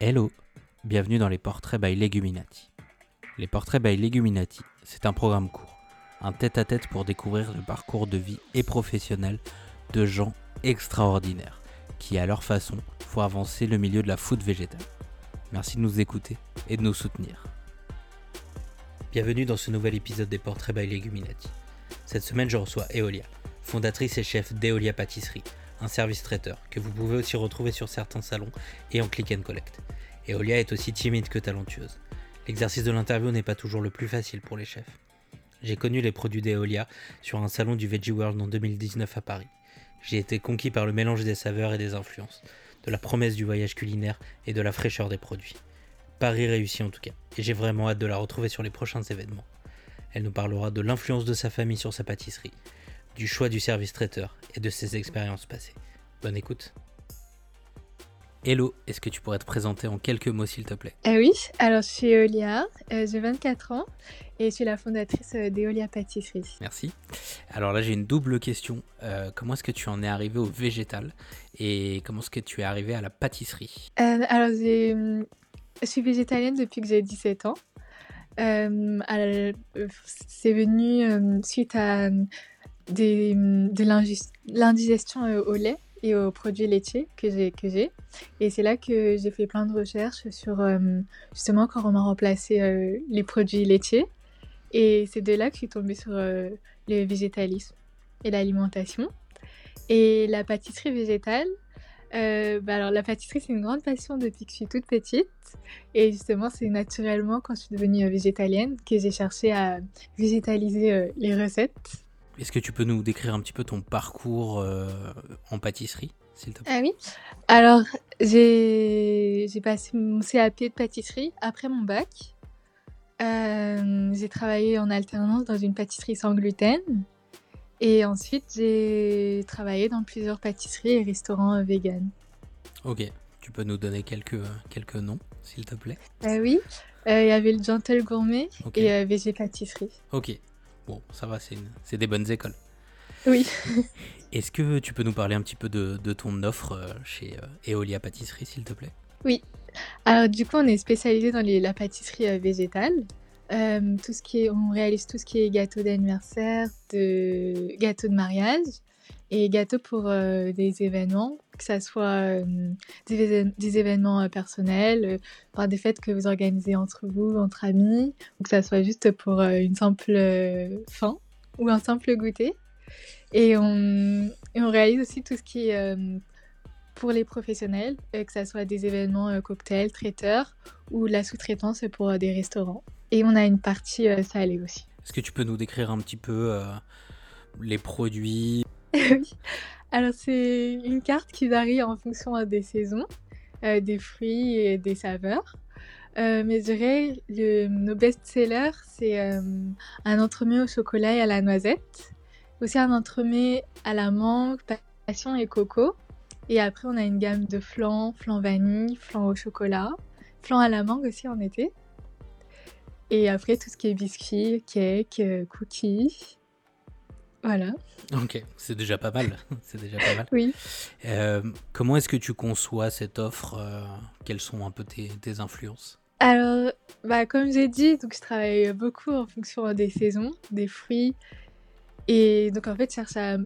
Hello, bienvenue dans les portraits by Leguminati. Les portraits by Leguminati, c'est un programme court, un tête-à-tête pour découvrir le parcours de vie et professionnel de gens extraordinaires qui, à leur façon, font avancer le milieu de la food végétale. Merci de nous écouter et de nous soutenir. Bienvenue dans ce nouvel épisode des portraits by Leguminati. Cette semaine, je reçois Eolia, fondatrice et chef d'Eolia Pâtisserie, un service traiteur que vous pouvez aussi retrouver sur certains salons et en click and collect. Eolia est aussi timide que talentueuse. L'exercice de l'interview n'est pas toujours le plus facile pour les chefs. J'ai connu les produits d'Eolia sur un salon du Veggie World en 2019 à Paris. J'ai été conquis par le mélange des saveurs et des influences, de la promesse du voyage culinaire et de la fraîcheur des produits. Paris réussi en tout cas, et j'ai vraiment hâte de la retrouver sur les prochains événements. Elle nous parlera de l'influence de sa famille sur sa pâtisserie, du choix du service traiteur et de ses expériences passées. Bonne écoute. Hello, est-ce que tu pourrais te présenter en quelques mots s'il te plaît? Ah oui, alors je suis Eolia, euh, j'ai 24 ans et je suis la fondatrice euh, d'Eolia Pâtisserie. Merci. Alors là j'ai une double question. Euh, comment est-ce que tu en es arrivé au végétal et comment est-ce que tu es arrivé à la pâtisserie? Euh, alors je suis végétalienne depuis que j'ai 17 ans. C'est venu suite à des, de l'indigestion au lait et aux produits laitiers que j'ai que j'ai. Et c'est là que j'ai fait plein de recherches sur euh, justement comment remplacer euh, les produits laitiers. Et c'est de là que je suis tombée sur euh, le végétalisme et l'alimentation. Et la pâtisserie végétale bah alors la pâtisserie c'est une grande passion depuis que je suis toute petite. Et justement c'est naturellement quand je suis devenue végétalienne que j'ai cherché à végétaliser les recettes Est-ce que tu peux nous décrire un petit peu ton parcours euh, en pâtisserie s'il te plaît? Ah oui. Alors, j'ai passé mon CAP de pâtisserie après mon bac. Euh, j'ai travaillé en alternance dans une pâtisserie sans gluten. Et ensuite, j'ai travaillé dans plusieurs pâtisseries et restaurants euh, vegan. Ok, tu peux nous donner quelques, quelques noms s'il te plaît? Ah oui. Euh, Il y avait le Gentle Gourmet Ok. et VG Pâtisserie. Ok, bon ça va, c'est des bonnes écoles. Oui. Est-ce que tu peux nous parler un petit peu de, de ton offre euh, chez euh, Eolia Pâtisserie s'il te plaît? Alors du coup, on est spécialisé dans les- la pâtisserie euh, végétale. Euh, tout ce qui est, on réalise tout ce qui est gâteau d'anniversaire, de gâteau de mariage et gâteau pour euh, des événements, que ça soit euh, des, évén- des événements euh, personnels, euh, par des fêtes que vous organisez entre vous, entre amis, ou que ça soit juste pour euh, une simple euh, fin ou un simple goûter. Et on, réalise aussi tout ce qui est euh, pour les professionnels, euh, que ce soit des événements euh, cocktails, traiteurs ou la sous-traitance pour euh, des restaurants. Et on a une partie euh, salée aussi. Est-ce que tu peux nous décrire un petit peu euh, les produits? Oui. Alors c'est une carte qui varie en fonction euh, des saisons, euh, des fruits et des saveurs. Euh, mais je dirais le, nos best-sellers, c'est un entremets au chocolat et à la noisette. Aussi un entremets à la mangue, passion et coco. Et après, on a une gamme de flan, flan vanille, flan au chocolat, flan à la mangue aussi en été. Et après, tout ce qui est biscuits, cake, euh, cookies. Voilà. Ok, c'est déjà pas mal. c'est déjà pas mal. Oui. Euh, comment est-ce que tu conçois cette offre? Euh, Quelles sont un peu tes, tes influences? Alors, bah, comme j'ai dit, donc je travaille beaucoup en fonction des saisons, des fruits. Et donc, en fait, je cherche à,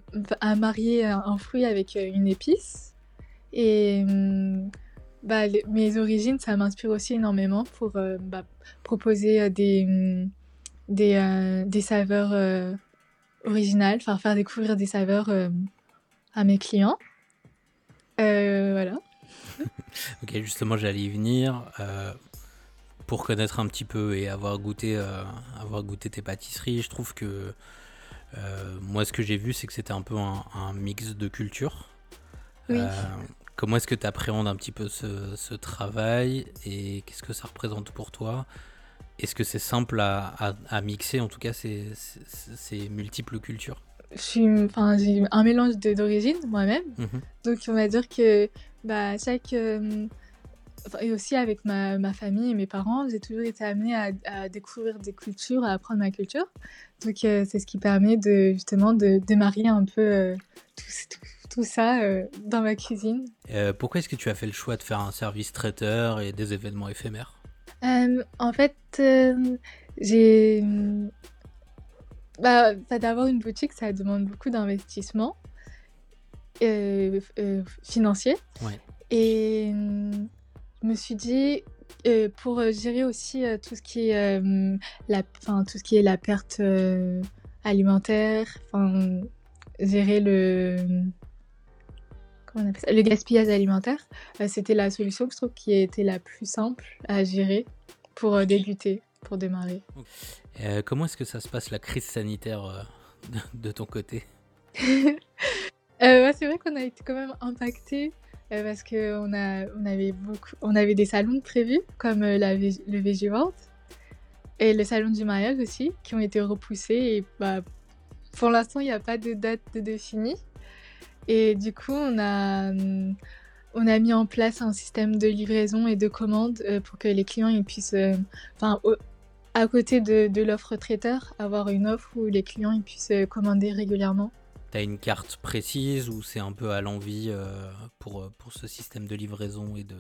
à marier un, fruit avec euh, une épice. Et hum, bah, les- mes origines, ça m'inspire aussi énormément pour euh, bah, proposer des, hum, des, euh, des saveurs originales, enfin faire découvrir des saveurs euh, à mes clients. Euh, voilà. Ok, justement, j'allais y venir. euh, pour connaître un petit peu et avoir goûté, avoir goûté tes pâtisseries, je trouve que moi, ce que j'ai vu, c'est que c'était un peu un, un mix de cultures. Oui. Comment est-ce que tu appréhendes un petit peu ce, ce travail et qu'est-ce que ça représente pour toi? Est-ce que c'est simple à, à- à mixer, en tout cas, ces, ces- ces multiples cultures? Je suis, enfin, j'ai un mélange d'origines moi-même. Mhm. Donc on va dire que bah, chaque, euh, et aussi avec ma, ma, famille et mes parents, j'ai toujours été amenée à, à, découvrir des cultures, à apprendre ma culture. Donc euh, c'est ce qui permet de justement de, de marier un peu euh, tout, tout, tout, ça euh, dans ma cuisine. Pourquoi est-ce que tu as fait le choix de faire un service traiteur et des événements éphémères? Euh, En fait, j'ai bah, d'avoir une boutique, ça demande beaucoup d'investissement financier. Ouais. Et je me suis dit, euh, pour gérer aussi euh, tout, ce qui est, euh, la, tout ce qui est la perte alimentaire, gérer le, comment on appelle ça? Le gaspillage alimentaire, c'était la solution que je trouve qui était la plus simple à gérer pour débuter, pour démarrer. comment est-ce que ça se passe la crise sanitaire de, ton côté? C'est vrai qu'on a été quand même impacté euh, parce qu'on on avait, beaucoup, on avait des salons prévus, comme euh, la, le VG World et le salon du mariage aussi, qui ont été repoussés. Et bah, pour l'instant, il n'y a pas de date de définie. Et du coup, on a, on a mis en place un système de livraison et de commande euh, pour que les clients ils puissent, enfin, à côté de, de l'offre traiteur, avoir une offre où les clients ils puissent commander régulièrement. T'as une carte précise ou c'est un peu à l'envie euh, pour, euh, pour ce système de livraison et de,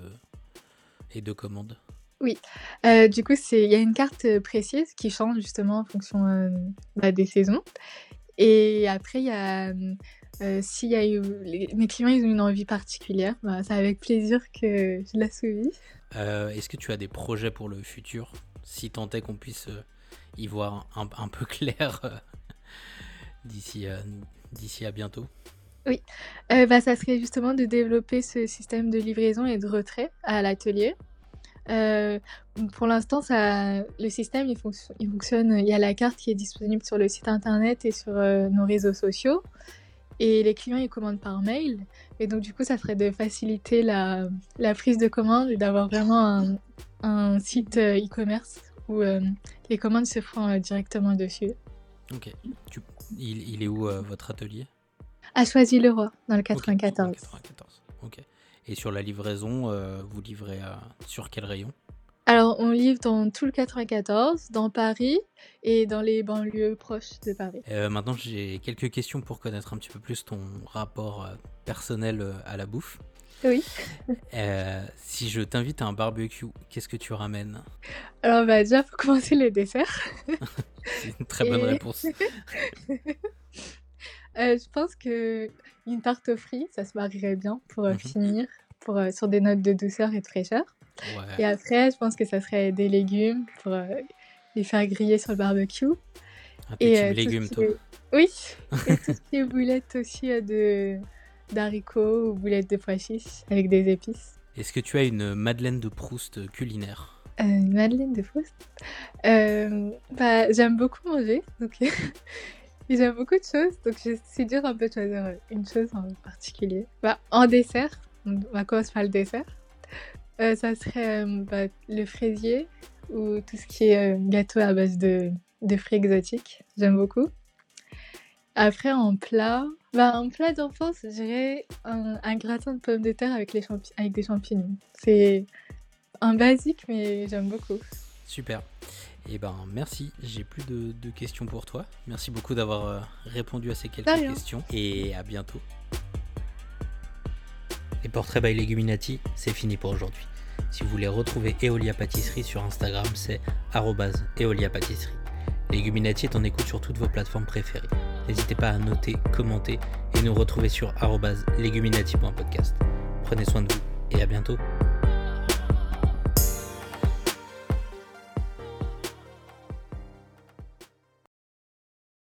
et de commande? Oui, euh, du coup, il y a une carte précise qui change justement en fonction euh, bah, des saisons. Et après, il y a. S'il y a eu. Les, mes clients, ils ont une envie particulière, bah, c'est avec plaisir que je la souvis. Est-ce que tu as des projets pour le futur? Si tant est qu'on puisse y voir un, un peu clair d'ici d'ici à bientôt Oui, euh, bah, ça serait justement de développer ce système de livraison et de retrait à l'atelier. Euh, pour l'instant, ça, le système il, fonc il, fonctionne. Il y a la carte qui est disponible sur le site internet et sur euh, nos réseaux sociaux. Et les clients ils commandent par mail. Et donc, du coup, ça ferait de faciliter la, la prise de commande et d'avoir vraiment un, un site euh, e-commerce où euh, les commandes se font euh, directement dessus. Ok. Tu, il, il, est où euh, votre atelier? À Choisy-le-Roi, dans le 94. Okay, 94. Ok. Et sur la livraison, vous livrez sur quel rayon? Alors, on livre dans tout le 94, dans Paris et dans les banlieues proches de Paris. Euh, maintenant, j'ai quelques questions pour connaître un petit peu plus ton rapport euh, personnel à la bouffe. Oui. Euh, si je t'invite à un barbecue, qu'est-ce que tu ramènes? Alors, bah, déjà, pour commencer, le dessert. C'est une très bonne Et... réponse. euh, je pense que une tarte aux fruits, ça se marierait bien pour euh, -hmm. finir pour, euh, sur des notes de douceur et de fraîcheur. Ouais. Et après, je pense que ça serait des légumes pour euh, les faire griller sur le barbecue. Un petit et, légume, toi. Est... Oui, et tout ce qui est boulettes aussi de d'haricots ou boulettes de pois chiches avec des épices. Est-ce que tu as une Madeleine de Proust culinaire? Euh, Une Madeleine de Proust? Euh, bah, J'aime beaucoup manger, donc j'aime beaucoup de choses, donc c'est dur un peu de choisir une chose en particulier. Bah, en dessert, on va commencer par le dessert. Euh, ça serait euh, bah, le fraisier ou tout ce qui est euh, gâteau à base de, de fruits exotiques. J'aime beaucoup. Après, en plat, bah, un plat d'enfance, je dirais un, un, gratin de pommes de terre avec, les avec des champignons. C'est un basique, mais j'aime beaucoup. Super. Eh ben merci, j'ai plus de, de, questions pour toi. Merci beaucoup d'avoir répondu à ces quelques questions et à bientôt. Les portraits by Leguminati, c'est fini pour aujourd'hui. Si vous voulez retrouver Eolia Pâtisserie sur Instagram, c'est Eolia Pâtisserie. Leguminati est en écoute sur toutes vos plateformes préférées. N'hésitez pas à noter, commenter et nous retrouver sur leguminati.podcast. Prenez soin de vous et à bientôt.